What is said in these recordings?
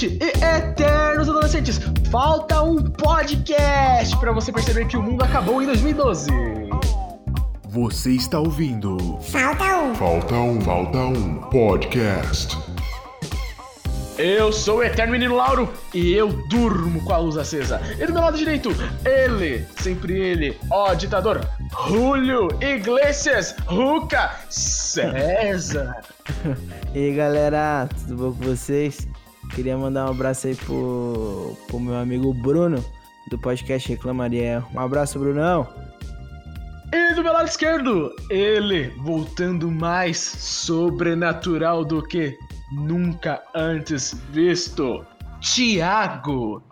2020 e eternos adolescentes, falta um podcast para você perceber que o mundo acabou em 2012. Você está ouvindo Falta um. Falta um, Falta um Podcast. Eu sou o Eterno Menino Lauro e eu durmo com a luz acesa. E do meu lado direito, ele, sempre ele, ó ditador, Julio Iglesias Ruca César. E aí galera, tudo bom com vocês? Queria mandar um abraço aí pro, pro meu amigo Bruno, do podcast Reclamaria. Um abraço, Brunão. E do meu lado esquerdo, ele, voltando mais sobrenatural do que nunca antes visto. Tiago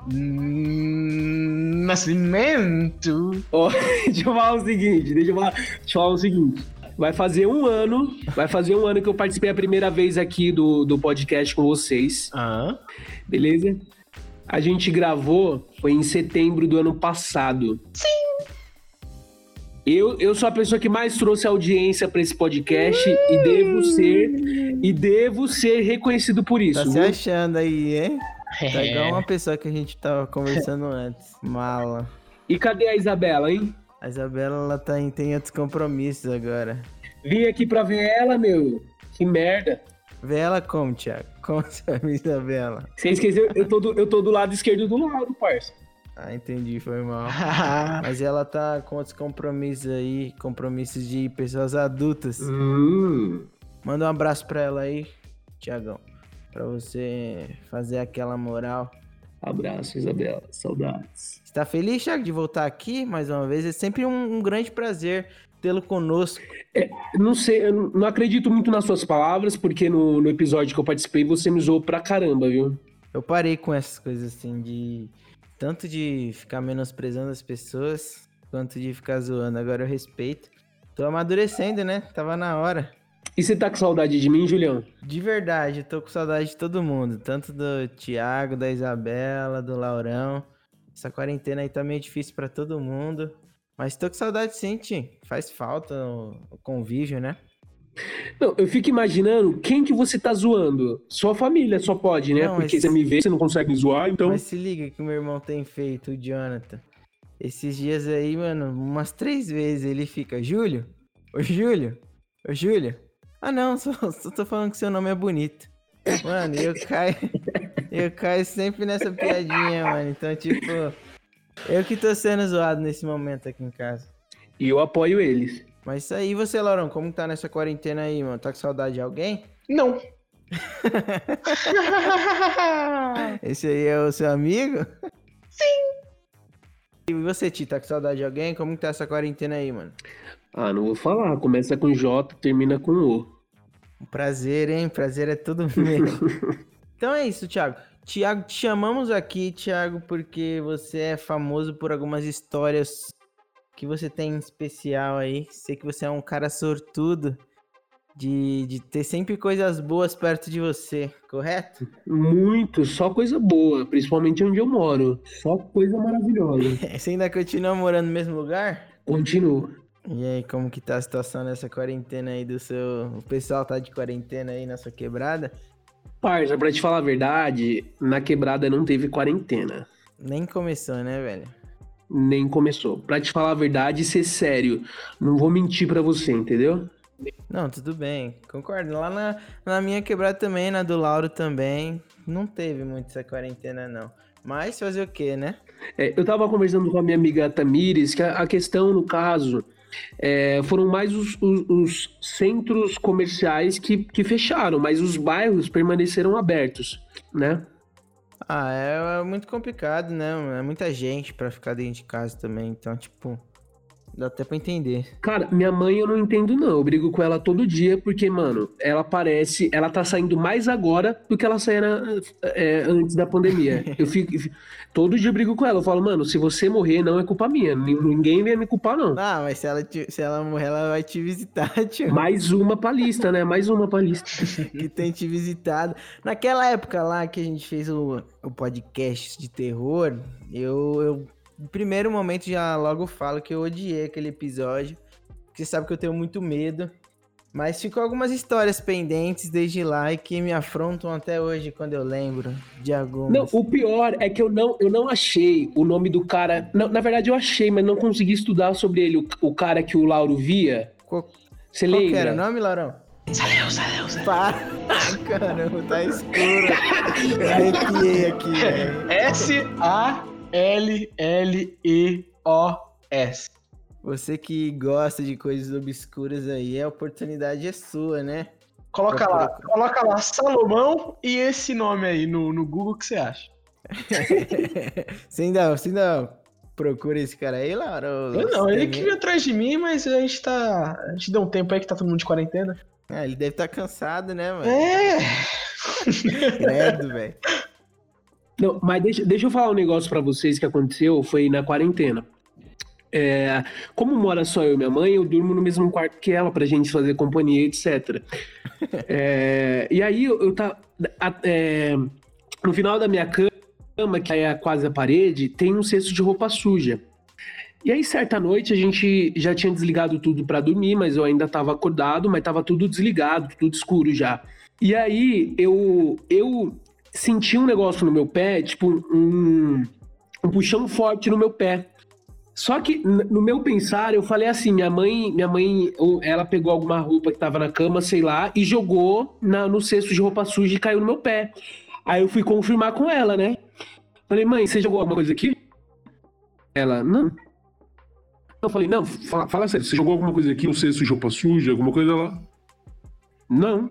Nascimento. Ó, deixa eu falar o seguinte, deixa eu falar, deixa eu falar o seguinte. Vai fazer um ano, vai fazer um ano que eu participei a primeira vez aqui do, do podcast com vocês, Ah, beleza? A gente gravou, foi em setembro do ano passado. Sim! Eu, eu sou a pessoa que mais trouxe audiência para esse podcast e devo ser e devo ser reconhecido por isso. Tá se viu? achando aí, hein? Tá igual uma pessoa que a gente tava conversando antes. Mala. E cadê a Isabela, hein? A Isabela, ela tá em, tem outros compromissos agora. Vim aqui pra ver ela, meu. Que merda. Vê ela como, Thiago? Como sabe, Isabela? Você esqueceu? Eu tô do, eu tô do lado esquerdo do Lauro, parça. Ah, entendi, foi mal. Mas ela tá com outros compromissos aí, compromissos de pessoas adultas. Hum. Manda um abraço pra ela aí, Tiagão. Pra você fazer aquela moral. Abraço, Isabela. Saudades. Está feliz, Thiago, de voltar aqui mais uma vez? É sempre um, um grande prazer tê-lo conosco. Não sei, eu não acredito muito nas suas palavras, porque no, no episódio que eu participei você me zoou pra caramba, viu? Eu parei com essas coisas assim, de. Tanto de ficar menosprezando as pessoas, quanto de ficar zoando. Agora eu respeito. Tô amadurecendo, né? Tava na hora. E você tá com saudade de mim, Julião? De verdade, eu tô com saudade de todo mundo. Tanto do Thiago, da Isabela, do Laurão. Essa quarentena aí tá meio difícil pra todo mundo. Mas tô com saudade sim, Tim. Faz falta o, convívio, né? Não, eu fico imaginando quem que você tá zoando. Sua família só pode, né? Não, porque você me vê, você não consegue zoar, então. Mas se liga que o meu irmão tem feito, o Jonathan. Esses dias aí, mano, umas três vezes ele fica, Júlio? Ô Júlio? Ô Júlio? Ah não, só, só tô falando que seu nome é bonito. Mano, e eu caio. Eu caio sempre nessa piadinha, mano. Então, tipo, eu que tô sendo zoado nesse momento aqui em casa. E eu apoio eles. Mas isso aí, você, Laurão, como tá nessa quarentena aí, mano? Tá com saudade de alguém? não. Esse aí é o seu amigo? Sim. E você, Ti, tá com saudade de alguém? Como que tá essa quarentena aí, mano? Ah, não vou falar. Começa com J, termina com O. Prazer, hein? Prazer é tudo meu. então é isso, Thiago. Thiago, te chamamos aqui, Thiago, porque você é famoso por algumas histórias que você tem em especial aí. Sei que você é um cara sortudo de, de ter sempre coisas boas perto de você, correto? Muito, só coisa boa, principalmente onde eu moro. Só coisa maravilhosa. Você ainda continua morando no mesmo lugar? Continua. E aí, como que tá a situação nessa quarentena aí do seu... O pessoal tá de quarentena aí na sua quebrada? Parça, pra te falar a verdade, na quebrada não teve quarentena. Nem começou, né, velho? Nem começou. Pra te falar a verdade e ser sério, não vou mentir pra você, entendeu? Não, tudo bem, concordo. Lá na, na minha quebrada também, na do Lauro também, não teve muito essa quarentena, não. Mas fazer o quê, né? É, eu tava conversando com a minha amiga Tamires, que a, a questão, no caso, é, foram mais os, os- os centros comerciais que, que fecharam, mas os bairros permaneceram abertos, né? Ah, é, é muito complicado, né? É muita gente pra ficar dentro de casa também, então, tipo, dá até pra entender. Cara, minha mãe eu não entendo não, eu brigo com ela todo dia, porque, mano, ela parece, ela tá saindo mais agora do que ela saía é, antes da pandemia. Eu fico, todo dia eu brigo com ela, eu falo, mano, se você morrer não é culpa minha, nin- ninguém vem me culpar não. Ah, mas se ela, te- se ela morrer, ela vai te visitar, tio. Mais uma pra lista, né? Mais uma pra lista. que tem te visitado. Naquela época lá que a gente fez o, o podcast de terror, eu, eu, no primeiro momento, já logo falo que eu odiei aquele episódio. Você sabe que eu tenho muito medo. Mas ficou algumas histórias pendentes desde lá e que me afrontam até hoje quando eu lembro de algumas. Não, o pior é que eu não, eu não achei o nome do cara. Não, na verdade, eu achei, mas não consegui estudar sobre ele. O, o cara que o Lauro via. Qual, Você qual lembra? era o nome, Laurão? Saleu, saleu, saleu. Para! Caramba, tá escuro. Eu arrepiei aqui, velho. S-A-L-L-E-O-S. Você que gosta de coisas obscuras aí, a oportunidade é sua, né? Coloca lá, coloca lá Salomão e esse nome aí no, no Google que você acha. Você ainda, você ainda procura esse cara aí, Laura? Eu não, ele que veio atrás de mim, mas a gente tá. A gente deu um tempo aí que tá todo mundo de quarentena. Ah, ele deve estar cansado, né, mano? É! Credo, velho. Não, mas deixa, deixa eu falar um negócio pra vocês que aconteceu, foi na quarentena. É, como mora só eu e minha mãe, eu durmo no mesmo quarto que ela pra gente fazer companhia, etc. É, e aí eu, eu tá é, no final da minha cama, que é quase a parede, tem um cesto de roupa suja. E aí, certa noite, a gente já tinha desligado tudo pra dormir, mas eu ainda tava acordado, mas tava tudo desligado, tudo escuro já. E aí, eu, eu senti um negócio no meu pé, tipo um, um puxão forte no meu pé. Só que no meu pensar, eu falei assim, minha mãe, minha mãe, ela pegou alguma roupa que tava na cama, sei lá, e jogou na- no cesto de roupa suja e caiu no meu pé. Aí eu fui confirmar com ela, né? Falei, mãe, você jogou alguma coisa aqui? Ela, não. Eu falei, não, fala, fala sério, você jogou alguma coisa aqui, um cesto de roupa suja, alguma coisa lá? Não.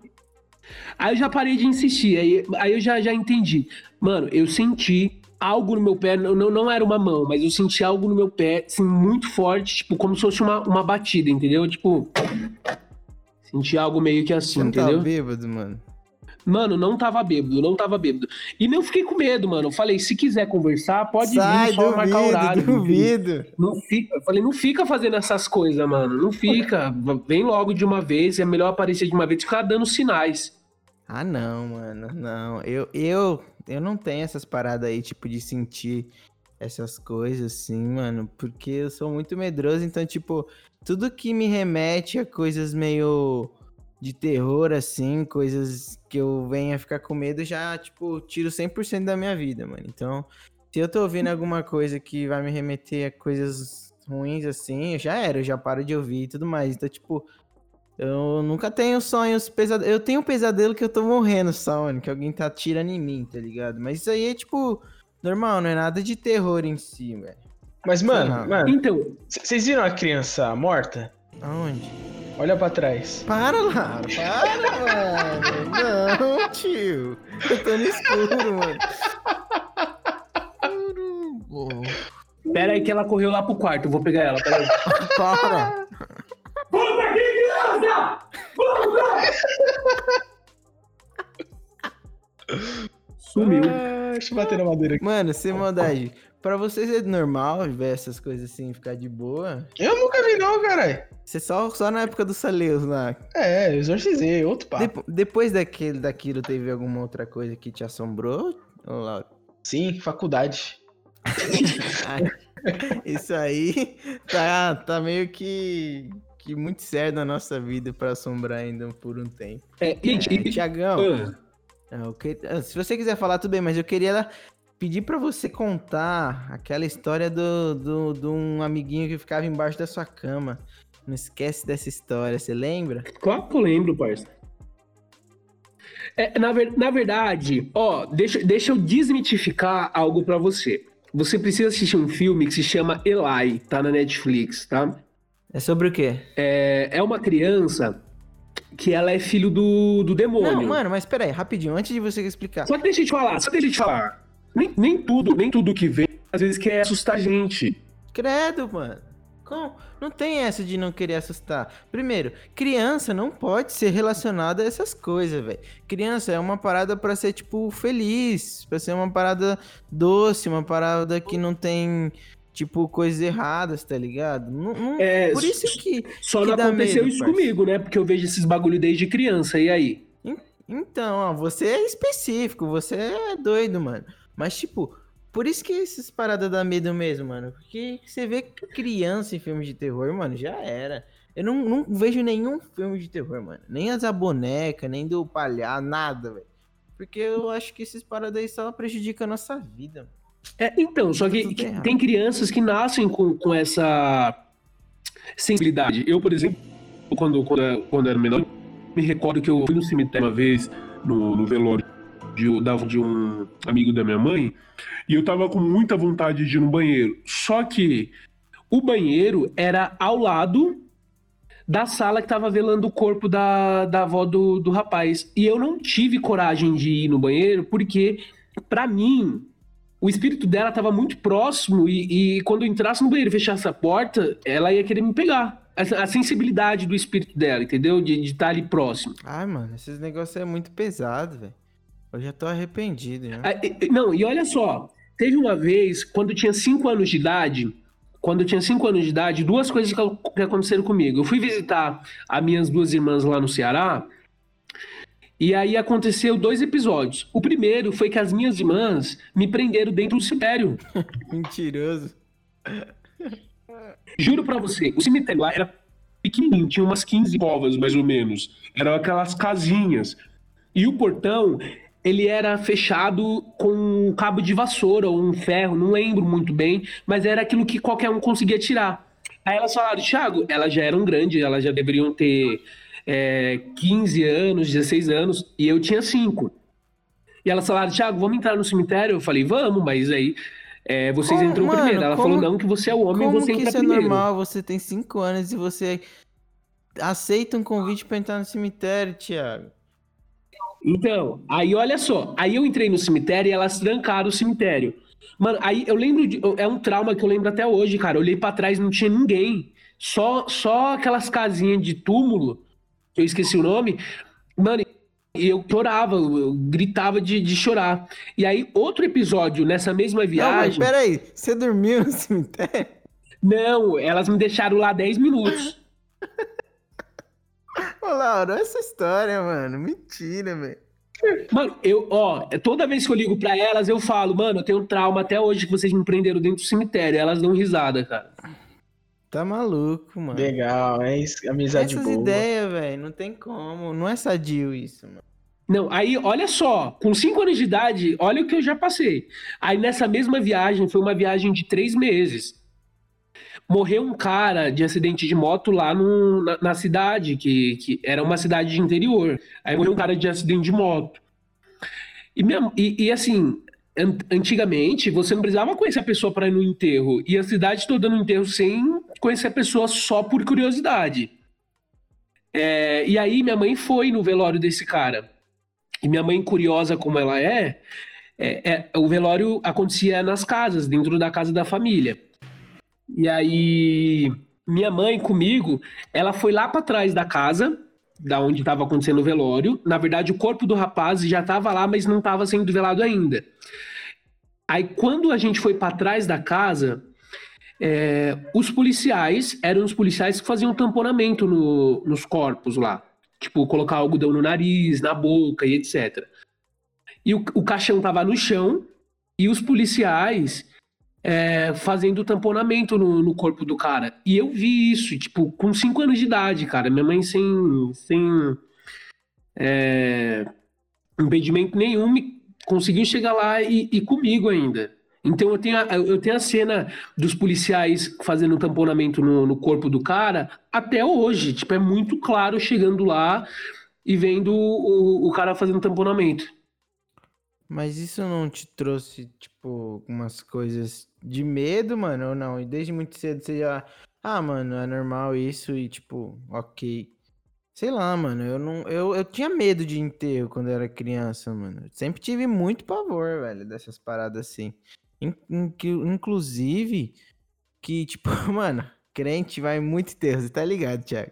Aí eu já parei de insistir, aí, aí eu já, já entendi. Mano, eu senti algo no meu pé, não, não, não era uma mão, mas eu senti algo no meu pé, assim, muito forte, tipo, como se fosse uma, uma batida, entendeu? Tipo, senti algo meio que assim, Você não entendeu? tá bêbado, mano? Mano, não tava bêbado, não tava bêbado. E nem fiquei com medo, mano. Eu falei, se quiser conversar, pode Sai, vir, só marcar horário. duvido. Não fica, eu falei, não fica fazendo essas coisas, mano. Não fica. Vem logo de uma vez, é melhor aparecer de uma vez e ficar dando sinais. Ah, não, mano, não. Eu, eu, eu não tenho essas paradas aí, tipo, de sentir essas coisas assim, mano, porque eu sou muito medroso, então, tipo, tudo que me remete a coisas meio de terror, assim, coisas que eu venha ficar com medo, já, tipo, tiro 100% da minha vida, mano. Então, se eu tô ouvindo alguma coisa que vai me remeter a coisas ruins, assim, eu já era, eu já paro de ouvir e tudo mais. Então, tipo, eu nunca tenho sonhos pesadelos. Eu tenho um pesadelo que eu tô morrendo só, mano, que alguém tá atirando em mim, tá ligado? Mas isso aí é, tipo, normal, não é nada de terror em si, velho. Mas, mano, Não. mano, Então, vocês viram a criança morta? Aonde? Olha pra trás. Para lá, para, mano. Não, tio. Eu tô no escuro, mano. Pera aí que ela correu lá pro quarto. Eu vou pegar ela, pera aí. Para. Sumiu. Ah, deixa eu bater na madeira aqui. Mano, sem maldade. Pra vocês é normal ver essas coisas assim, ficar de boa? Eu nunca vi, não, caralho. Você só, só na época dos Saleus lá. É, eu exorcizei, outro papo. Depo- depois daquele, daquilo, teve alguma outra coisa que te assombrou? Lauro? Sim, faculdade. Isso aí tá, tá meio que, que muito sério na nossa vida pra assombrar ainda por um tempo. É, gente, É, e- Tiagão, Ah, é, que- ah, se você quiser falar, tudo bem, mas eu queria pedir pra você contar aquela história do, do, de um amiguinho que ficava embaixo da sua cama. Não esquece dessa história, você lembra? claro que eu lembro, parça. É, na, ver- na verdade, ó, deixa, deixa eu desmitificar algo pra você. Você precisa assistir um filme que se chama Eli, tá na Netflix, tá? É sobre o quê? É, é uma criança que ela é filho do, do demônio. Não, mano, mas peraí, rapidinho, antes de você explicar. Só deixa eu te falar, só deixa eu te falar. Nem, nem tudo, nem tudo que vem, às vezes quer assustar a gente. Credo, mano. Como? Não tem essa de não querer assustar. Primeiro, criança não pode ser relacionada a essas coisas, velho. Criança é uma parada pra ser, tipo, feliz. Pra ser uma parada doce, uma parada que não tem, tipo, coisas erradas, tá ligado? Não, não- É, Por isso que. Só que não aconteceu medo, isso parça. comigo, né? Porque eu vejo esses bagulho desde criança, e aí? Então, ó, você é específico, você é doido, mano. Mas, tipo, por isso que essas paradas dá medo mesmo, mano. Porque você vê criança em filmes de terror, mano, já era. Eu não, não vejo nenhum filme de terror, mano. Nem as da boneca, nem do palhaço, nada, velho. Porque eu acho que esses paradas aí só prejudicam a nossa vida. mano. É, então, só que, Tudo que errado. tem crianças que nascem com, com essa sensibilidade. Eu, por exemplo, quando, quando, quando era menor, me recordo que eu fui no cemitério uma vez, no, no velório de, da- de um amigo da minha mãe, e eu tava com muita vontade de ir no banheiro. Só que o banheiro era ao lado da sala que tava velando o corpo da, da avó do, do rapaz. E eu não tive coragem de ir no banheiro, porque, pra mim, o espírito dela tava muito próximo e, e quando eu entrasse no banheiro e fechasse a porta, ela ia querer me pegar. A, a sensibilidade do espírito dela, entendeu? De estar ali próximo. Ai, mano, esses negócios é muito pesado, velho. Eu já tô arrependido, né? Ah, Não, e olha só, teve uma vez, quando eu tinha 5 anos de idade, quando eu tinha 5 anos de idade, duas coisas que aconteceram comigo. Eu fui visitar as minhas duas irmãs lá no Ceará, e aí aconteceu dois episódios. O primeiro foi que as minhas irmãs me prenderam dentro do cemitério. Mentiroso. Juro pra você, o cemitério lá era pequenininho, tinha umas 15 covas mais ou menos. Eram aquelas casinhas. E o portão, ele era fechado com um cabo de vassoura ou um ferro, não lembro muito bem, mas era aquilo que qualquer um conseguia tirar. Aí elas falaram, Thiago, elas já eram grandes, elas já deveriam ter é, 15 anos, 16 anos, e eu tinha 5. E elas falaram, Thiago, vamos entrar no cemitério? Eu falei, vamos, mas aí é, vocês Como- entram mano, primeiro. Ela como- falou, não, que você é o homem e Como você que entra isso é primeiro. normal? Você tem 5 anos e você aceita um convite pra entrar no cemitério, Thiago. Então, aí olha só, aí eu entrei no cemitério e elas trancaram o cemitério. Mano, aí eu lembro de. É um trauma que eu lembro até hoje, cara. Eu olhei pra trás não tinha ninguém. Só, só aquelas casinhas de túmulo, que eu esqueci o nome. Mano, eu chorava, eu, gritava de, de chorar. E aí, outro episódio nessa mesma Não, mas viagem. peraí, você dormiu no cemitério? Não, elas me deixaram lá 10 minutos. Ô, Laura, essa história, mano. Mentira, velho. Mano, eu, ó, toda vez que eu ligo pra elas, eu falo, mano, eu tenho um trauma até hoje que vocês me prenderam dentro do cemitério. Elas dão risada, cara. Tá maluco, mano. Legal, é isso, amizade Essas boa. ideias, velho, não tem como. Não é sadio isso, mano. Não, aí, olha só, com 5 anos de idade, olha o que eu já passei. Aí nessa mesma viagem, foi uma viagem de três meses. Morreu um cara de acidente de moto lá no- na, na cidade, que, que era uma cidade de interior. Aí morreu um cara de acidente de moto. E, minha- e- e, assim, antigamente, você não precisava conhecer a pessoa para ir no enterro. E a cidade toda no enterro sem conhecer a pessoa só por curiosidade. É, e aí minha mãe foi no velório desse cara. E minha mãe, curiosa como ela é, é, é, o velório acontecia nas casas, dentro da casa da família. E aí, minha mãe comigo, ela foi lá para trás da casa, da onde estava acontecendo o velório. Na verdade, o corpo do rapaz já estava lá, mas não estava sendo velado ainda. Aí, quando a gente foi para trás da casa, é, os policiais eram os policiais que faziam tamponamento no- nos corpos lá. Tipo, colocar algodão no nariz, na boca e etc. E o, o caixão tava no chão e os policiais é, fazendo tamponamento no, no corpo do cara. E eu vi isso, tipo, com 5 anos de idade, cara. Minha mãe sem, sem é, impedimento nenhum me conseguiu chegar lá e, e comigo ainda. Então eu tenho, a, eu tenho a cena dos policiais fazendo tamponamento no, no corpo do cara até hoje. Tipo, é muito claro chegando lá e vendo o, o cara fazendo tamponamento. Mas isso não te trouxe, tipo, umas coisas de medo, mano, ou não? E desde muito cedo você já. Ah, mano, é normal isso e, tipo, ok. Sei lá, mano, eu não. Eu, eu tinha medo de enterro quando eu era criança, mano. Eu Sempre tive muito pavor, velho, dessas paradas assim. In- in- Inclusive, que, tipo, mano, crente vai muito enterro, você tá ligado, Thiago?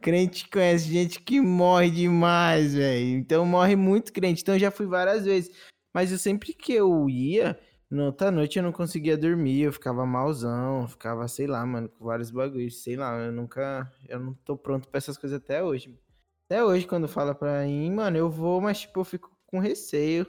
Crente conhece gente que morre demais, velho. Então morre muito crente. Então eu já fui várias vezes. Mas eu sempre que eu ia, na outra noite eu não conseguia dormir, eu ficava malzão, ficava, sei lá, mano, com vários bagulhos, sei lá, eu nunca, eu não tô pronto pra essas coisas até hoje. Até hoje, quando fala pra mim, mano, eu vou, mas tipo, eu fico com receio.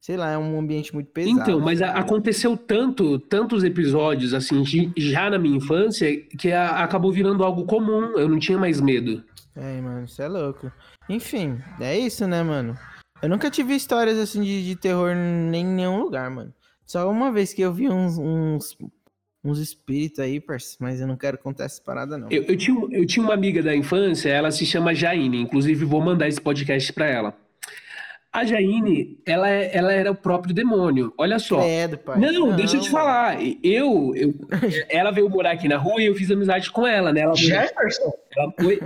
Sei lá, é um ambiente muito pesado. Então, mas a- aconteceu tanto, tantos episódios, assim, já na minha infância, que a- acabou virando algo comum. Eu não tinha mais medo. É, mano, isso é louco. Enfim, é isso, né, mano? Eu nunca tive histórias assim de, de terror nem em nenhum lugar, mano. Só uma vez que eu vi uns, uns, uns espíritos aí, mas eu não quero contar essa parada, não. Eu, eu tinha, eu tinha uma amiga da infância, ela se chama Jaine, inclusive vou mandar esse podcast pra ela. A Jaine, ela, é- ela era o próprio demônio. Olha só. Credo, pai. Não, deixa eu te falar. Eu, eu, ela veio morar aqui na rua e eu fiz amizade com ela, né? Ela, Jefferson? ela foi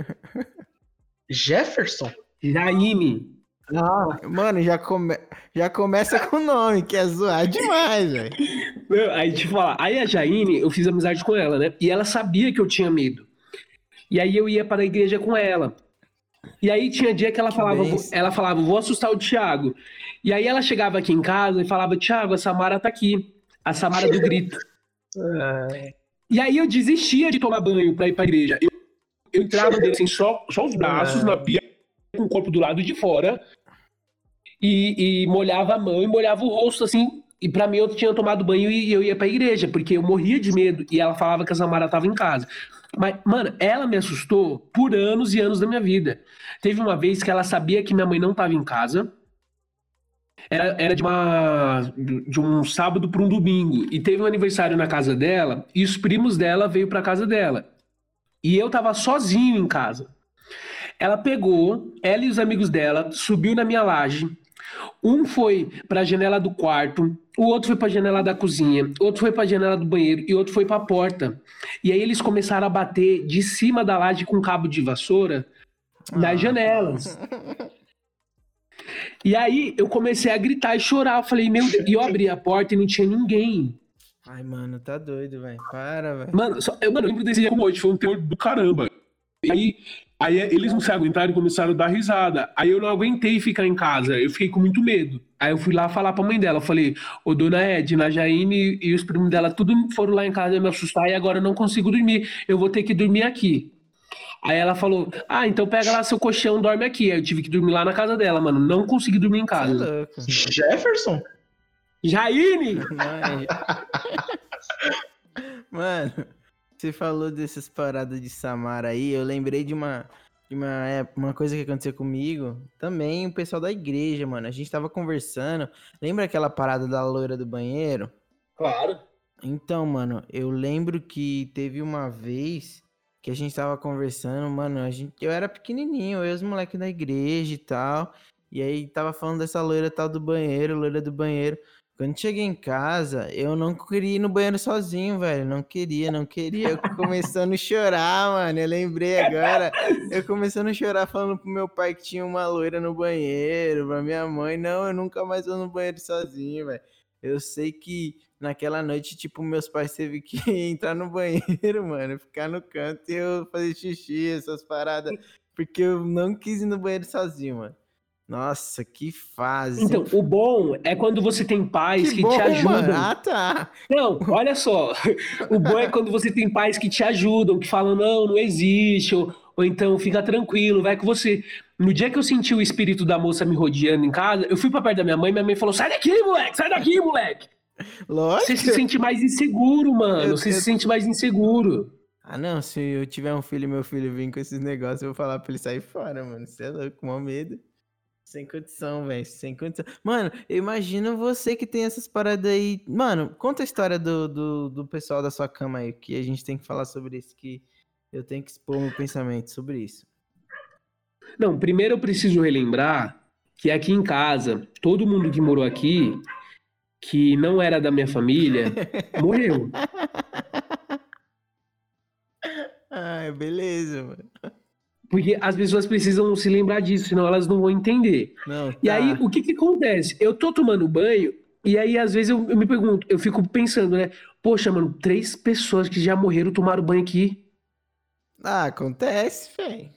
Jefferson? Jaine. Ah, mano, já, come... já começa com o nome, que é zoar demais, velho. Não, Aí, te falar, aí a Jaine, eu fiz amizade com ela, né? E ela sabia que eu tinha medo. E aí eu ia para a igreja com ela. E aí tinha dia que ela falava, benção. ela falava, vou assustar o Thiago. E aí ela chegava aqui em casa e falava, Thiago, a Samara tá aqui. A Samara do grito. E aí eu desistia de tomar banho para ir para a igreja. Eu, eu entrava dele assim, só, só os braços na pia, com o corpo do lado de fora. E, e molhava a mão e molhava o rosto assim. E pra mim eu tinha tomado banho e eu ia pra igreja, porque eu morria de medo. E ela falava que a Samara tava em casa. Mas, mano, ela me assustou por anos e anos da minha vida. Teve uma vez que ela sabia que minha mãe não tava em casa. Era, era de, uma, de um sábado para um domingo. E teve um aniversário na casa dela. E os primos dela veio pra casa dela. E eu tava sozinho em casa. Ela pegou, ela e os amigos dela, subiu na minha laje. Um foi para a janela do quarto, o outro foi para a janela da cozinha, outro foi para a janela do banheiro e outro foi para a porta. E aí eles começaram a bater de cima da laje com cabo de vassoura nas janelas. E aí eu comecei a gritar e chorar. Eu falei, meu Deus. E eu abri a porta e não tinha ninguém. Ai, mano, tá doido, velho. Para, velho. Mano, só, eu, mano, eu lembro desse dia como hoje, foi um terror do caramba. E aí, aí eles não se aguentaram e começaram a dar risada. Aí eu não aguentei ficar em casa, eu fiquei com muito medo. Aí eu fui lá falar pra mãe dela, eu falei, ô dona Edna, a Jaine e os primos dela, tudo foram lá em casa me assustar e agora eu não consigo dormir, eu vou ter que dormir aqui. Aí ela falou, ah, então pega lá seu colchão, dorme aqui. Aí eu tive que dormir lá na casa dela, mano, não consegui dormir em casa. louco. Jefferson? Jaine! Mano, você falou dessas paradas de Samara aí, eu lembrei de uma, de uma, época- uma coisa que aconteceu comigo. Também o pessoal da igreja, mano. A gente tava conversando. Lembra aquela parada da loira do banheiro? Claro. Então, mano, eu lembro que teve uma vez que a gente tava conversando, mano, a gente, eu era pequenininho, eu e os moleques da igreja e tal, e aí tava falando dessa loira tal do banheiro, loira do banheiro. Quando cheguei em casa, eu não queria ir no banheiro sozinho, velho, não queria, não queria, eu começando a chorar, mano, eu lembrei agora, eu começando a chorar falando pro meu pai que tinha uma loira no banheiro, pra minha mãe, não, eu nunca mais vou no banheiro sozinho, velho. Eu sei que naquela noite, tipo, meus pais teve que entrar no banheiro, mano, ficar no canto e eu fazer xixi, essas paradas, porque eu não quis ir no banheiro sozinho, mano. Nossa, que fase. Então, o bom é quando você tem pais que, bom, te ajudam. mano. Ah, tá. Não, olha só. O bom é quando você tem pais que te ajudam, que falam, não, não existe, ou, ou então fica tranquilo, vai com você. No dia que eu senti o espírito da moça me rodeando em casa, eu fui pra perto da minha mãe, minha mãe falou: sai daqui, moleque, sai daqui, moleque. Lógico. Você se sente mais inseguro, mano. Eu- Você eu- se sente mais inseguro. Ah, não, se eu tiver um filho e meu filho vir com esses negócios, eu vou falar pra ele sair fora, mano. Você é louco, com medo. Sem condição, velho. Sem condição. Mano, eu imagino você que tem essas paradas aí. Mano, conta a história do, do, do pessoal da sua cama aí, que a gente tem que falar sobre isso, que eu tenho que expor meu pensamento sobre isso. Não, primeiro eu preciso relembrar que aqui em casa, todo mundo que morou aqui, que não era da minha família, morreu. Ah, beleza, mano. Porque as pessoas precisam se lembrar disso, senão elas não vão entender. Não, E tá. aí, o que que acontece? Eu tô tomando banho, e aí às vezes eu, eu me pergunto, eu fico pensando, né? Poxa, mano, três pessoas que já morreram tomaram banho aqui. Ah, acontece, velho.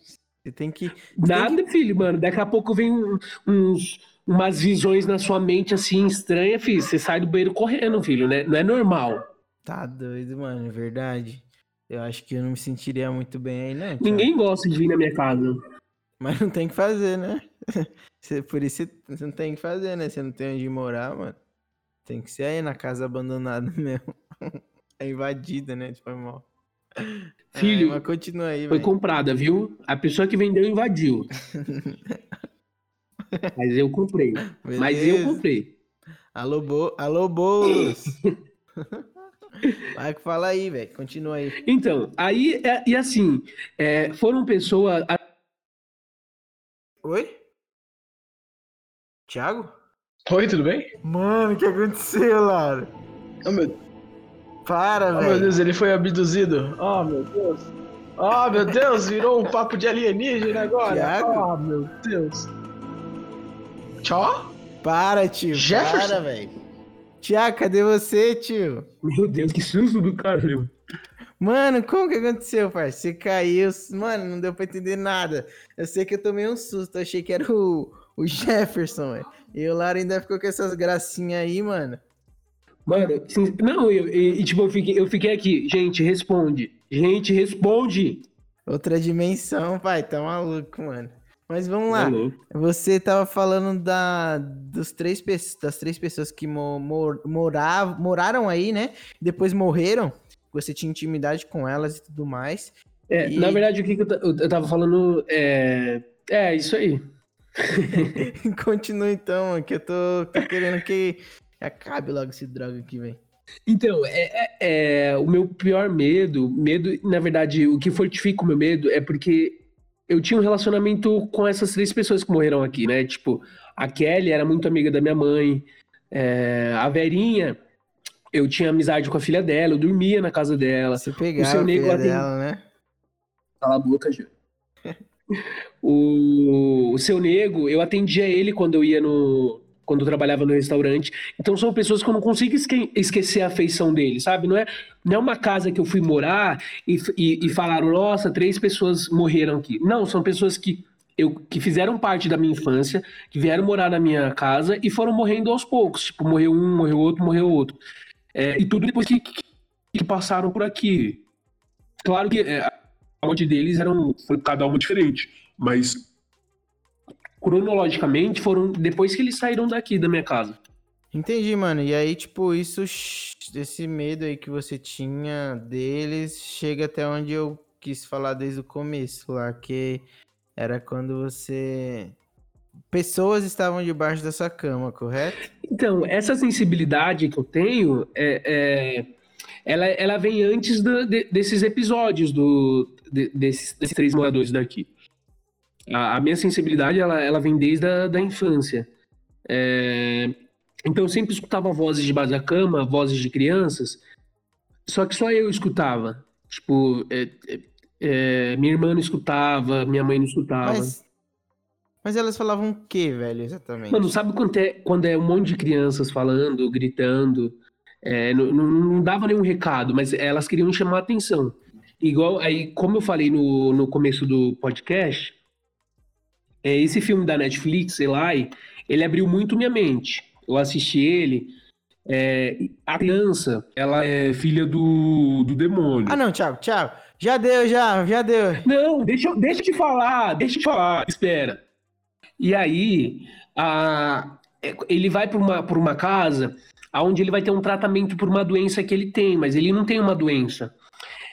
Você tem que. Nada, filho, mano. Daqui a pouco vem um- uns, umas visões na sua mente assim, estranha, filho. Você sai do banheiro correndo, filho, né? Não é normal. Tá doido, mano, é verdade. Eu acho que eu não me sentiria muito bem aí, não. Thiago. Ninguém gosta de vir na minha casa. Mas não tem que fazer, né? Você- Por isso você não tem que fazer, né? Você não tem onde morar, mano. Tem que ser aí na casa abandonada mesmo. É invadida, né? Tipo, é mal. Filho, mas continua aí, Foi velho. comprada, viu? A pessoa que vendeu invadiu. Mas eu comprei. Mas eu Beleza. comprei. Alô, Bo... Alô, Boulos! Vai que fala aí, velho. Continua aí. Então, aí, é- e assim, é, foram pessoas. Oi? Thiago? Oi, tudo bem? Mano, o que aconteceu, Lara? Oh meu, Para, oh, meu velho. Deus, ele foi abduzido. Oh meu Deus. Oh meu Deus, virou um papo de alienígena agora. Thiago? Oh meu Deus. Tchau? Para, tio. Jefferson? Para, velho. Thiago, cadê você, tio? Meu Deus, que susto do caramba. Mano, como que aconteceu, parceiro? Você caiu. Mano, não deu pra entender nada. Eu sei que eu tomei um susto. eu Achei que era o, o Jefferson, velho. E o Lara ainda ficou com essas gracinhas aí, mano. Mano, não, eu, e, e, tipo, eu fiquei, eu fiquei aqui. Gente, responde. Gente, responde. Outra dimensão, pai. Tá maluco, mano. Mas vamos lá. Tá louco. Você tava falando da, dos três, das três pessoas que mo, mor, moravam, moraram aí, né? Depois morreram. Você tinha intimidade com elas e tudo mais. É, E- Na verdade, o que, que eu, eu, tava falando é. É, isso aí. Continua então, mano, que eu tô, tô querendo que acabe logo esse droga aqui, velho. Então, é, é- é, o meu pior medo, medo, na verdade, o que fortifica o meu medo é porque eu tinha um relacionamento com essas três pessoas que morreram aqui, né? Tipo, a Kelly era muito amiga da minha mãe, é, a Verinha, eu tinha amizade com a filha dela, eu dormia na casa dela. Você pegava seu a nego filha atende- dela, né? Cala a boca, Gil. o, o seu nego, eu atendia ele quando eu ia no. Quando eu trabalhava no restaurante. Então são pessoas que eu não consigo esque- esquecer a afeição dele, sabe? Não é, não é uma casa que eu fui morar e, e, e falaram, nossa, três pessoas morreram aqui. Não, são pessoas que, eu, que fizeram parte da minha infância, que vieram morar na minha casa e foram morrendo aos poucos. Tipo, morreu um, morreu outro, morreu outro. É, e tudo depois que, que, que passaram por aqui. Claro que é, a morte deles eram, foi cada uma diferente, mas cronologicamente foram depois que eles saíram daqui da minha casa. Entendi, mano. E aí, tipo, isso, esse medo aí que você tinha deles, chega até onde eu quis falar desde o começo lá, que era quando você. Pessoas estavam debaixo da sua cama, correto? Então, essa sensibilidade que eu tenho, é, é- ela, ela vem antes do- de- desses episódios do, de- desses, desses três moradores daqui. A, a minha sensibilidade, ela, ela vem desde a da infância. É, então, eu sempre escutava vozes debaixo da cama, vozes de crianças, só que só eu escutava. Tipo, é, é, é, minha irmã não escutava, minha mãe não escutava. Mas. Mas elas falavam o que, velho, exatamente? Mano, sabe quando é, quando é um monte de crianças falando, gritando? É, não, não- não dava nenhum recado, mas elas queriam chamar a atenção. Igual, aí, como eu falei no, no começo do podcast, é, esse filme da Netflix, Eli, ele abriu muito minha mente. Eu assisti ele. é, a criança, ela é filha do, do demônio. Ah, não, Thiago, Thiago. Já deu, já, já deu. Não, deixa, eu- deixa eu te falar, deixa eu te falar, espera. E aí, a- é, ele vai para uma, pra uma casa onde ele vai ter um tratamento por uma doença que ele tem, mas ele não tem uma doença.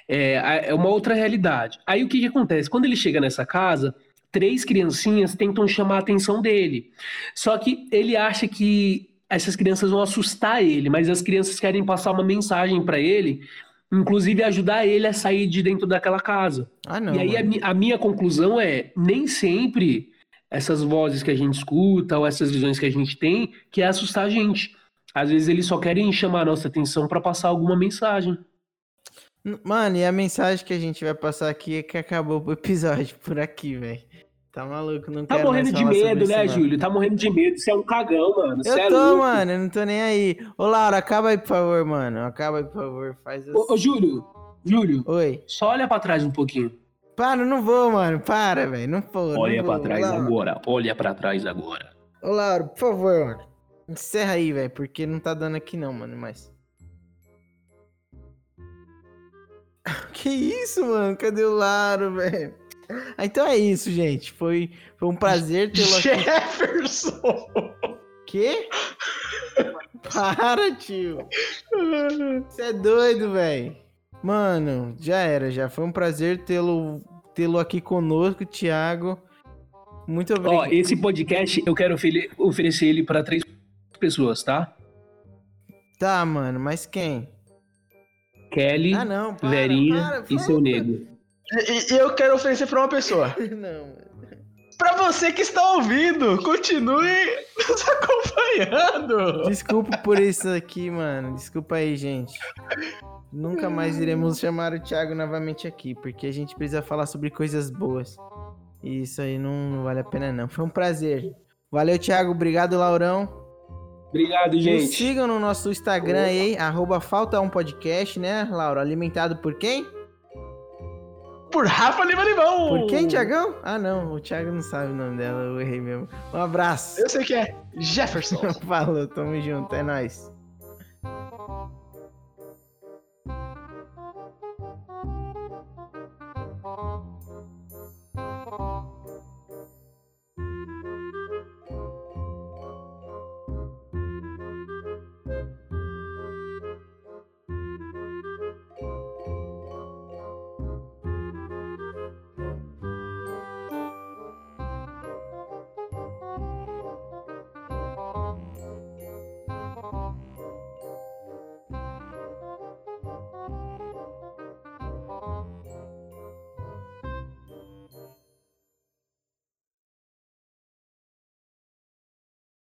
É, é uma outra realidade. Aí o que, que acontece? Quando ele chega nessa casa, três criancinhas tentam chamar a atenção dele. Só que ele acha que essas crianças vão assustar ele, mas as crianças querem passar uma mensagem para ele, inclusive ajudar ele a sair de dentro daquela casa. Ah, não. e aí a, a minha conclusão é, nem sempre essas vozes que a gente escuta ou essas visões que a gente tem quer assustar a gente. Às vezes eles só querem chamar a nossa atenção para passar alguma mensagem. Mano, e a mensagem que a gente vai passar aqui é que acabou o episódio por aqui, velho. Tá maluco, não Tá morrendo de medo, né, isso, não. Júlio? Tá morrendo de medo. Você é um cagão, mano. Você Eu é tô, louco. mano, eu não tô nem aí. Ô, Laura, acaba aí, por favor, mano. Acaba aí, por favor. Faz Ô, ô, assim. Júlio, Júlio, Oi. só olha pra trás um pouquinho. Para, não vou, mano. Para, velho. Não vou. não Olha vou. pra trás Ô, Laura. agora. Olha pra trás agora. Ô, Laura, por favor, mano. Encerra aí, velho, porque não tá dando aqui não, mano, mais. Que isso, mano? Cadê o Laro, velho? Então é isso, gente. Foi, foi um prazer tê-lo aqui. Jefferson! Quê? Para, tio. Você é doido, velho. Mano, já era, já. Foi um prazer tê-lo tê-lo aqui conosco, Thiago. Muito Ó, obrigado. esse podcast eu quero oferecer ele pra três pessoas, tá? Tá, mano, mas quem? Kelly, Ah, não, para, Verinha para, e para. seu nego. E, e eu quero oferecer pra uma pessoa. Não, mano. Pra você que está ouvindo, continue nos acompanhando. Desculpa por isso aqui, mano. Desculpa aí, gente. Nunca mais iremos chamar o Thiago novamente aqui, porque a gente precisa falar sobre coisas boas. E isso aí não, não vale a pena, não. Foi um prazer. Valeu, Thiago. Obrigado, Laurão. Obrigado, Nos gente. sigam no nosso Instagram aí, arroba falta um podcast, né, Laura? Alimentado por quem? Por Rafa Lima Limão. Por quem, Thiagão? Ah, não. O Thiago não sabe o nome dela. Eu errei mesmo. Um abraço. Eu sei que é Jefferson. Falou, tamo junto. É nóis.